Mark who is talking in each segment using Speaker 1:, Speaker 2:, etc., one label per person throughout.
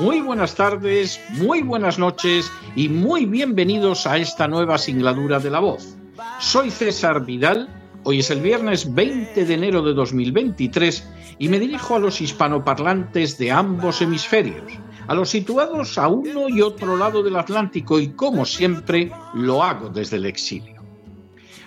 Speaker 1: muy buenas tardes, muy buenas noches y muy bienvenidos a esta nueva singladura de La Voz. Soy César Vidal, hoy es el viernes 20 de enero de 2023 y me dirijo a los hispanoparlantes de ambos hemisferios, a los situados a uno y otro lado del Atlántico y como siempre lo hago desde el exilio.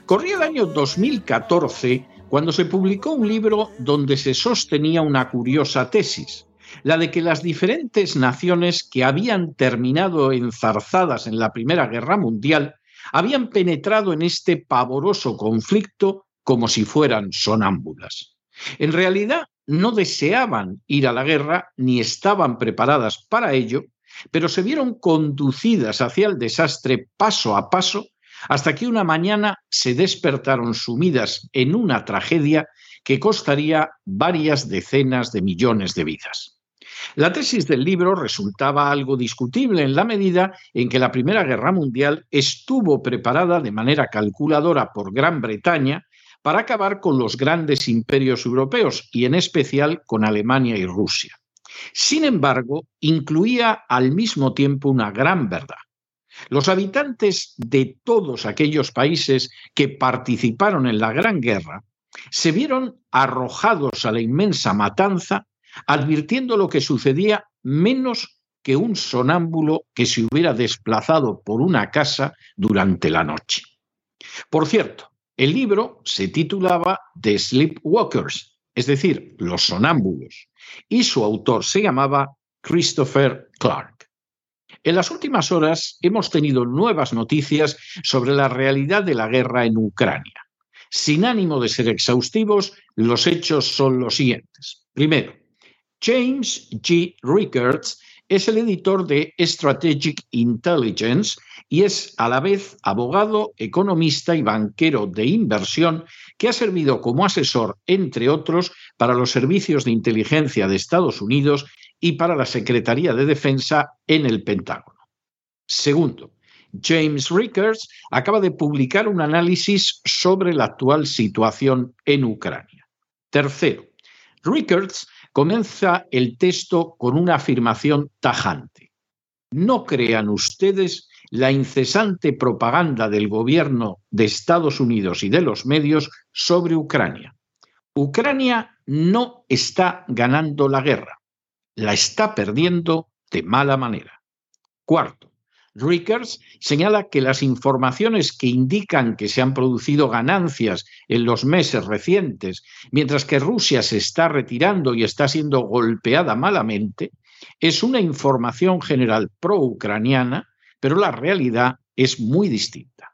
Speaker 1: Corría el año 2014 cuando se publicó un libro donde se sostenía una curiosa tesis la de que las diferentes naciones que habían terminado enzarzadas en la Primera Guerra Mundial habían penetrado en este pavoroso conflicto como si fueran sonámbulas. En realidad no deseaban ir a la guerra ni estaban preparadas para ello, pero se vieron conducidas hacia el desastre paso a paso hasta que una mañana se despertaron sumidas en una tragedia que costaría varias decenas de millones de vidas. La tesis del libro resultaba algo discutible en la medida en que la Primera Guerra Mundial estuvo preparada de manera calculadora por Gran Bretaña para acabar con los grandes imperios europeos y en especial con Alemania y Rusia. Sin embargo, incluía al mismo tiempo una gran verdad. Los habitantes de todos aquellos países que participaron en la Gran Guerra se vieron arrojados a la inmensa matanza advirtiendo lo que sucedía menos que un sonámbulo que se hubiera desplazado por una casa durante la noche. Por cierto, el libro se titulaba The Sleepwalkers, es decir, los sonámbulos, y su autor se llamaba Christopher Clark. En las últimas horas hemos tenido nuevas noticias sobre la realidad de la guerra en Ucrania. Sin ánimo de ser exhaustivos, los hechos son los siguientes. Primero, James G. Rickards es el editor de Strategic Intelligence y es a la vez abogado, economista y banquero de inversión que ha servido como asesor, entre otros, para los servicios de inteligencia de Estados Unidos y para la Secretaría de Defensa en el Pentágono. Segundo, James Rickards acaba de publicar un análisis sobre la actual situación en Ucrania. Tercero, Rickards comienza el texto con una afirmación tajante. No crean ustedes la incesante propaganda del gobierno de Estados Unidos y de los medios sobre Ucrania. Ucrania no está ganando la guerra, la está perdiendo de mala manera. Cuarto, Rickers señala que las informaciones que indican que se han producido ganancias en los meses recientes, mientras que Rusia se está retirando y está siendo golpeada malamente, es una información general pro-ucraniana, pero la realidad es muy distinta.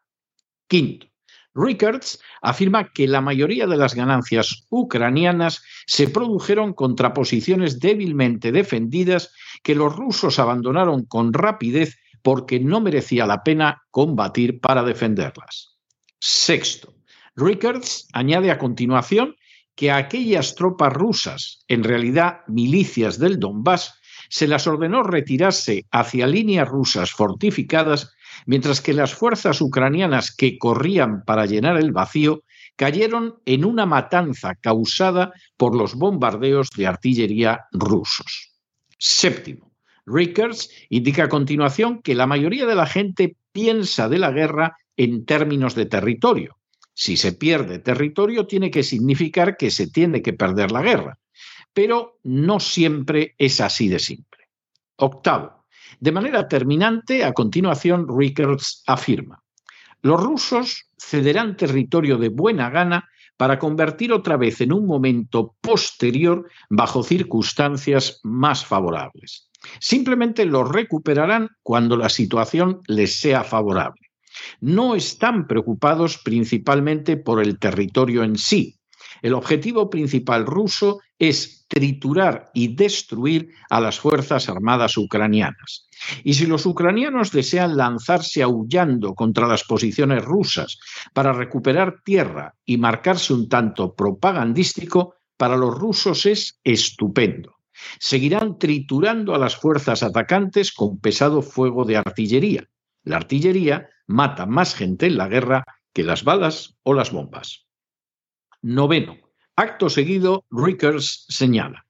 Speaker 1: Quinto, Rickards afirma que la mayoría de las ganancias ucranianas se produjeron contra posiciones débilmente defendidas que los rusos abandonaron con rapidez porque no merecía la pena combatir para defenderlas. Sexto, Rickards añade a continuación que a aquellas tropas rusas, en realidad milicias del Donbass, se las ordenó retirarse hacia líneas rusas fortificadas, mientras que las fuerzas ucranianas que corrían para llenar el vacío cayeron en una matanza causada por los bombardeos de artillería rusos. Séptimo, Rickards indica a continuación que la mayoría de la gente piensa de la guerra en términos de territorio. Si se pierde territorio, tiene que significar que se tiene que perder la guerra. Pero no siempre es así de simple. Octavo, De manera terminante, a continuación, Rickards afirma, los rusos cederán territorio de buena gana para convertir otra vez en un momento posterior bajo circunstancias más favorables. Simplemente lo recuperarán cuando la situación les sea favorable. No están preocupados principalmente por el territorio en sí, el objetivo principal ruso es triturar y destruir a las Fuerzas Armadas ucranianas. Y si los ucranianos desean lanzarse aullando contra las posiciones rusas para recuperar tierra y marcarse un tanto propagandístico, para los rusos es estupendo. Seguirán triturando a las fuerzas atacantes con pesado fuego de artillería. La artillería mata más gente en la guerra que las balas o las bombas. Noveno. Acto seguido, Rickers señala.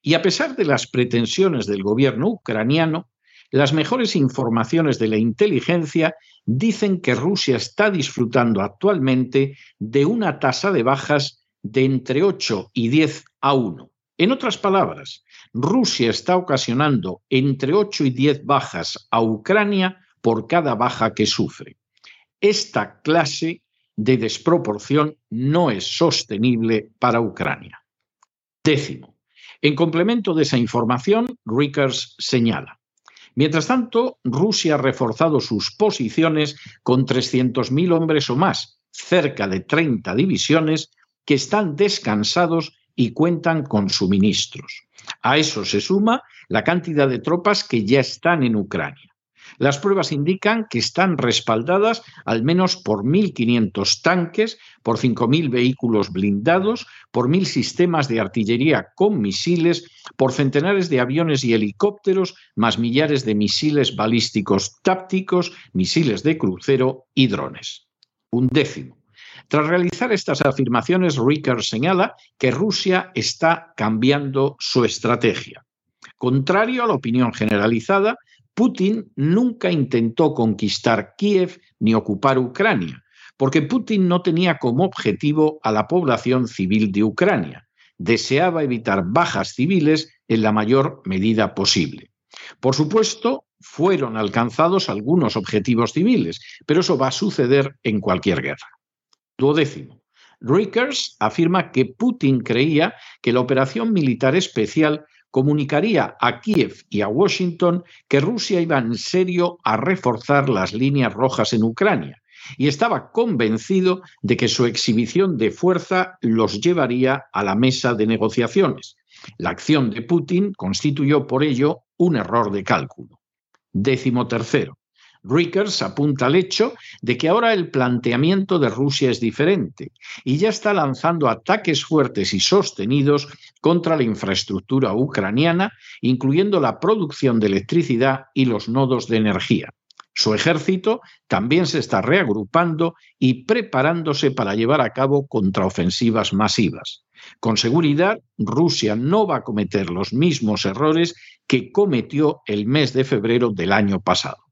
Speaker 1: Y a pesar de las pretensiones del gobierno ucraniano, las mejores informaciones de la inteligencia dicen que Rusia está disfrutando actualmente de una tasa de bajas de entre 8 y 10 a 1. En otras palabras, Rusia está ocasionando entre 8 y 10 bajas a Ucrania por cada baja que sufre. Esta clase de desproporción no es sostenible para Ucrania. Décimo. En complemento de esa información, Rickers señala. Mientras tanto, Rusia ha reforzado sus posiciones con 300.000 hombres o más, cerca de 30 divisiones, que están descansados y cuentan con suministros. A eso se suma la cantidad de tropas que ya están en Ucrania. Las pruebas indican que están respaldadas al menos por 1.500 tanques, por 5.000 vehículos blindados, por 1.000 sistemas de artillería con misiles, por centenares de aviones y helicópteros, más millares de misiles balísticos tácticos, misiles de crucero y drones. Un décimo. Tras realizar estas afirmaciones, Ricker señala que Rusia está cambiando su estrategia. Contrario a la opinión generalizada, Putin nunca intentó conquistar Kiev ni ocupar Ucrania, porque Putin no tenía como objetivo a la población civil de Ucrania. Deseaba evitar bajas civiles en la mayor medida posible. Por supuesto, fueron alcanzados algunos objetivos civiles, pero eso va a suceder en cualquier guerra. Duodécimo. Rickers afirma que Putin creía que la operación militar especial comunicaría a Kiev y a Washington que Rusia iba en serio a reforzar las líneas rojas en Ucrania y estaba convencido de que su exhibición de fuerza los llevaría a la mesa de negociaciones. La acción de Putin constituyó por ello un error de cálculo. Décimo tercero. Rickers apunta al hecho de que ahora el planteamiento de Rusia es diferente y ya está lanzando ataques fuertes y sostenidos contra la infraestructura ucraniana, incluyendo la producción de electricidad y los nodos de energía. Su ejército también se está reagrupando y preparándose para llevar a cabo contraofensivas masivas. Con seguridad, Rusia no va a cometer los mismos errores que cometió el mes de febrero del año pasado.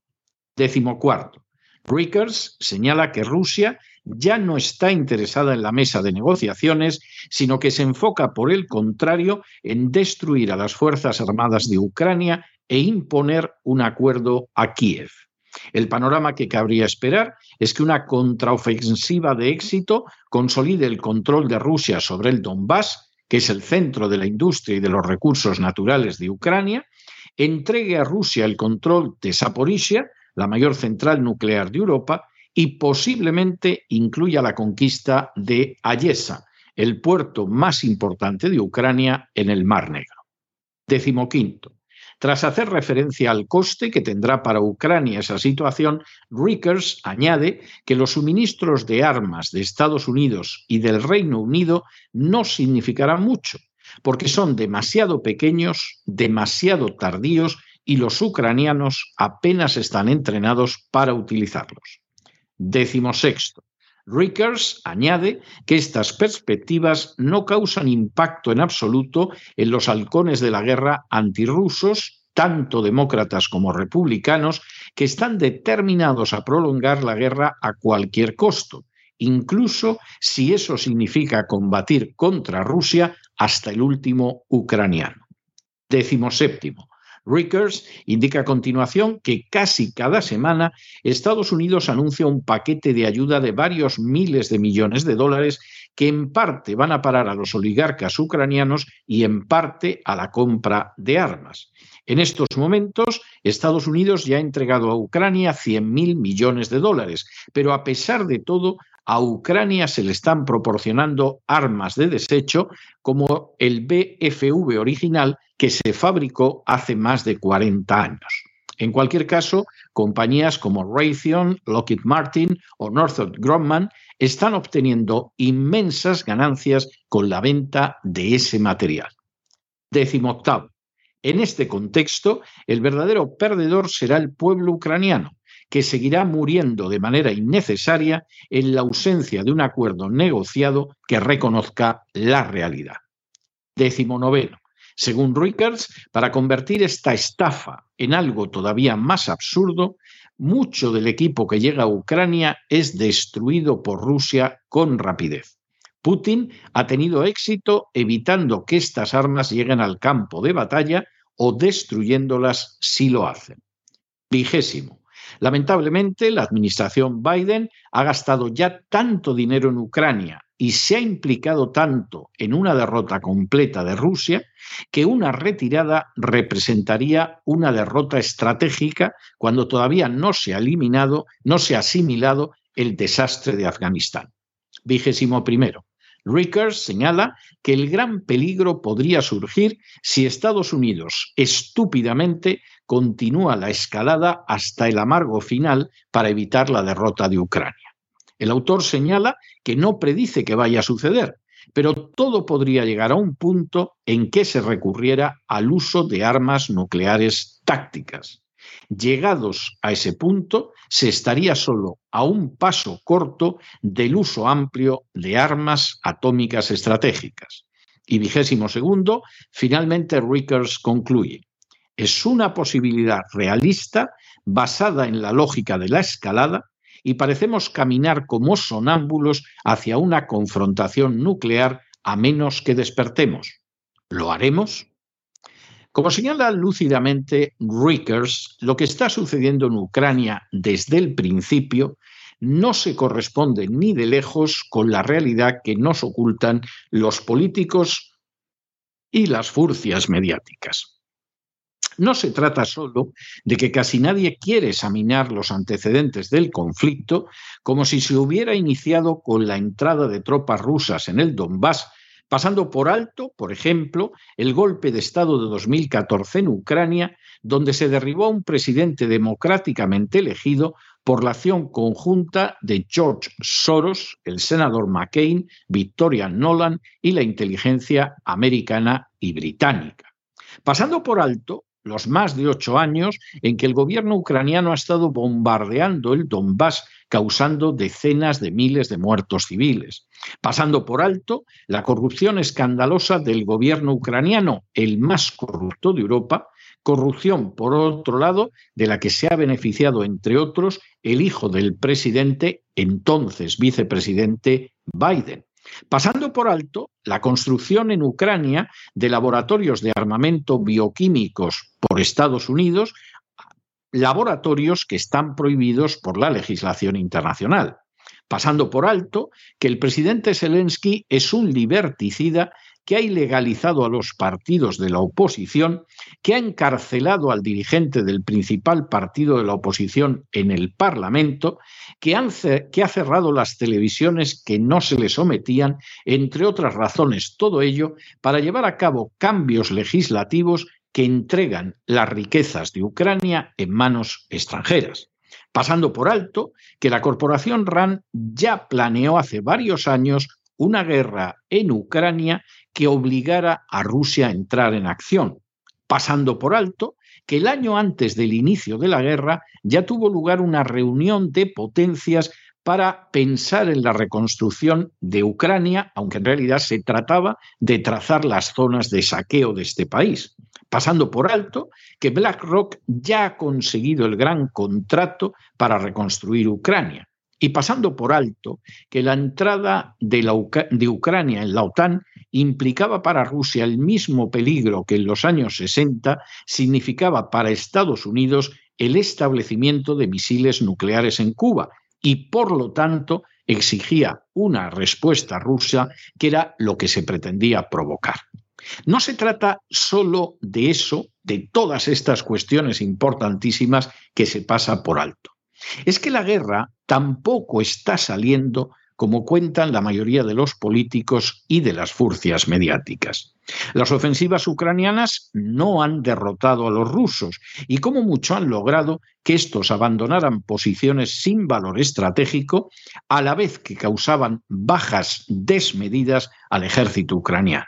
Speaker 1: Décimo cuarto. Rickers señala que Rusia ya no está interesada en la mesa de negociaciones, sino que se enfoca, por el contrario, en destruir a las Fuerzas Armadas de Ucrania e imponer un acuerdo a Kiev. El panorama que cabría esperar es que una contraofensiva de éxito consolide el control de Rusia sobre el Donbass, que es el centro de la industria y de los recursos naturales de Ucrania, entregue a Rusia el control de Zaporizhia, la mayor central nuclear de Europa, y posiblemente incluya la conquista de Ayesa, el puerto más importante de Ucrania en el Mar Negro. Décimo quinto. Tras hacer referencia al coste que tendrá para Ucrania esa situación, Rickers añade que los suministros de armas de Estados Unidos y del Reino Unido no significarán mucho, porque son demasiado pequeños, demasiado tardíos y los ucranianos apenas están entrenados para utilizarlos. Décimo sexto. Rickers añade que estas perspectivas no causan impacto en absoluto en los halcones de la guerra antirrusos, tanto demócratas como republicanos, que están determinados a prolongar la guerra a cualquier costo, incluso si eso significa combatir contra Rusia hasta el último ucraniano. Décimo séptimo. Rickers indica a continuación que casi cada semana Estados Unidos anuncia un paquete de ayuda de varios miles de millones de dólares que en parte van a parar a los oligarcas ucranianos y en parte a la compra de armas. En estos momentos, Estados Unidos ya ha entregado a Ucrania 100.000 millones de dólares, pero a pesar de todo, a Ucrania se le están proporcionando armas de desecho como el BFV original que se fabricó hace más de 40 años. En cualquier caso, compañías como Raytheon, Lockheed Martin o Northrop Grumman están obteniendo inmensas ganancias con la venta de ese material. Décimo octavo. En este contexto, el verdadero perdedor será el pueblo ucraniano, que seguirá muriendo de manera innecesaria en la ausencia de un acuerdo negociado que reconozca la realidad. Décimo noveno. Según Rickers, para convertir esta estafa en algo todavía más absurdo, mucho del equipo que llega a Ucrania es destruido por Rusia con rapidez. Putin ha tenido éxito evitando que estas armas lleguen al campo de batalla o destruyéndolas si lo hacen. Vigésimo. Lamentablemente, la administración Biden ha gastado ya tanto dinero en Ucrania y se ha implicado tanto en una derrota completa de Rusia que una retirada representaría una derrota estratégica cuando todavía no se ha eliminado, no se ha asimilado el desastre de Afganistán. Vigésimo primero. Rickers señala que el gran peligro podría surgir si Estados Unidos estúpidamente continúa la escalada hasta el amargo final para evitar la derrota de Ucrania. El autor señala que no predice que vaya a suceder, pero todo podría llegar a un punto en que se recurriera al uso de armas nucleares tácticas. Llegados a ese punto, se estaría solo a un paso corto del uso amplio de armas atómicas estratégicas. Y vigésimo segundo, finalmente Rickers concluye es una posibilidad realista basada en la lógica de la escalada y parecemos caminar como sonámbulos hacia una confrontación nuclear a menos que despertemos. ¿Lo haremos? Como señala lúcidamente Rickers, lo que está sucediendo en Ucrania desde el principio no se corresponde ni de lejos con la realidad que nos ocultan los políticos y las furcias mediáticas. No se trata solo de que casi nadie quiere examinar los antecedentes del conflicto como si se hubiera iniciado con la entrada de tropas rusas en el Donbass, pasando por alto, por ejemplo, el golpe de Estado de 2014 en Ucrania, donde se derribó a un presidente democráticamente elegido por la acción conjunta de George Soros, el senador McCain, Victoria Nolan y la inteligencia americana y británica. Pasando por alto los más de ocho años en que el gobierno ucraniano ha estado bombardeando el Donbass, causando decenas de miles de muertos civiles, pasando por alto la corrupción escandalosa del gobierno ucraniano, el más corrupto de Europa, corrupción, por otro lado, de la que se ha beneficiado, entre otros, el hijo del presidente, entonces vicepresidente Biden. Pasando por alto la construcción en Ucrania de laboratorios de armamento bioquímicos por Estados Unidos, laboratorios que están prohibidos por la legislación internacional pasando por alto que el presidente Zelensky es un liberticida que ha ilegalizado a los partidos de la oposición, que ha encarcelado al dirigente del principal partido de la oposición en el Parlamento, que, ha cerrado las televisiones que no se le sometían, entre otras razones, todo ello para llevar a cabo cambios legislativos que entregan las riquezas de Ucrania en manos extranjeras. Pasando por alto que la corporación RAN ya planeó hace varios años una guerra en Ucrania que obligara a Rusia a entrar en acción, pasando por alto que el año antes del inicio de la guerra ya tuvo lugar una reunión de potencias para pensar en la reconstrucción de Ucrania, aunque en realidad se trataba de trazar las zonas de saqueo de este país, pasando por alto que BlackRock ya ha conseguido el gran contrato para reconstruir Ucrania. Y pasando por alto que la entrada de, Ucrania en la OTAN implicaba para Rusia el mismo peligro que en los años 60 significaba para Estados Unidos el establecimiento de misiles nucleares en Cuba y por lo tanto exigía una respuesta rusa que era lo que se pretendía provocar. No se trata solo de eso, de todas estas cuestiones importantísimas que se pasa por alto. Es que la guerra tampoco está saliendo como cuentan la mayoría de los políticos y de las furcias mediáticas. Las ofensivas ucranianas no han derrotado a los rusos y como mucho han logrado que estos abandonaran posiciones sin valor estratégico a la vez que causaban bajas desmedidas al ejército ucraniano.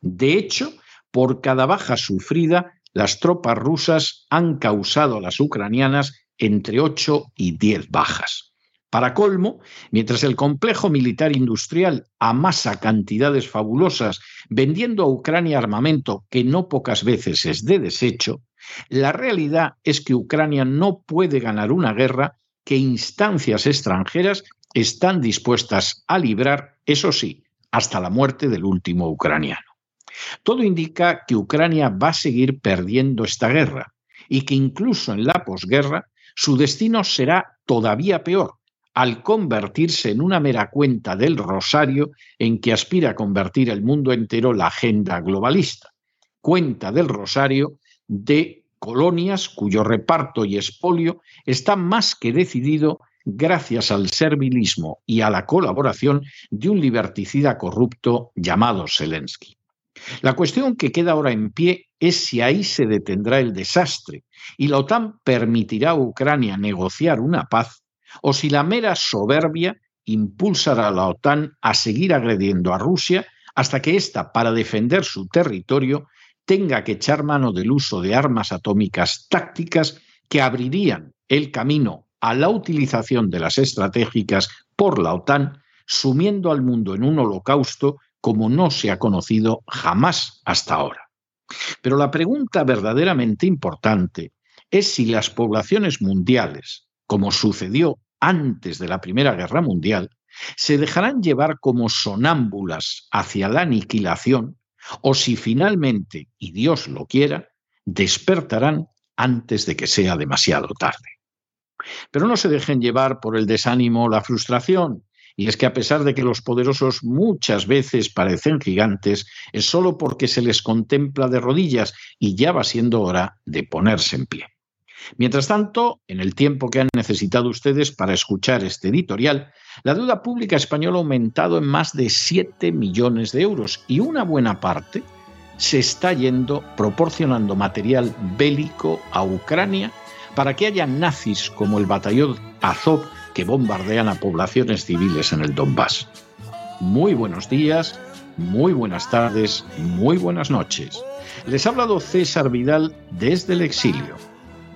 Speaker 1: De hecho, por cada baja sufrida, las tropas rusas han causado a las ucranianas entre 8 y 10 bajas. Para colmo, mientras el complejo militar industrial amasa cantidades fabulosas vendiendo a Ucrania armamento que no pocas veces es de desecho, la realidad es que Ucrania no puede ganar una guerra que instancias extranjeras están dispuestas a librar, eso sí, hasta la muerte del último ucraniano. Todo indica que Ucrania va a seguir perdiendo esta guerra y que incluso en la posguerra su destino será todavía peor, al convertirse en una mera cuenta del rosario en que aspira a convertir el mundo entero la agenda globalista. Cuenta del rosario de colonias cuyo reparto y expolio está más que decidido gracias al servilismo y a la colaboración de un liberticida corrupto llamado Zelensky. La cuestión que queda ahora en pie es si ahí se detendrá el desastre y la OTAN permitirá a Ucrania negociar una paz o si la mera soberbia impulsará a la OTAN a seguir agrediendo a Rusia hasta que ésta, para defender su territorio, tenga que echar mano del uso de armas atómicas tácticas que abrirían el camino a la utilización de las estratégicas por la OTAN, sumiendo al mundo en un holocausto como no se ha conocido jamás hasta ahora. Pero la pregunta verdaderamente importante es si las poblaciones mundiales, como sucedió antes de la Primera Guerra Mundial, se dejarán llevar como sonámbulas hacia la aniquilación o si finalmente, y Dios lo quiera, despertarán antes de que sea demasiado tarde. Pero no se dejen llevar por el desánimo o la frustración, y es que a pesar de que los poderosos muchas veces parecen gigantes, es solo porque se les contempla de rodillas y ya va siendo hora de ponerse en pie. Mientras tanto, en el tiempo que han necesitado ustedes para escuchar este editorial, la deuda pública española ha aumentado en más de 7 millones de euros y una buena parte se está yendo proporcionando material bélico a Ucrania para que haya nazis como el batallón Azov que bombardean a poblaciones civiles en el Donbass. Muy buenos días, muy buenas tardes, muy buenas noches. Les ha hablado César Vidal desde el exilio.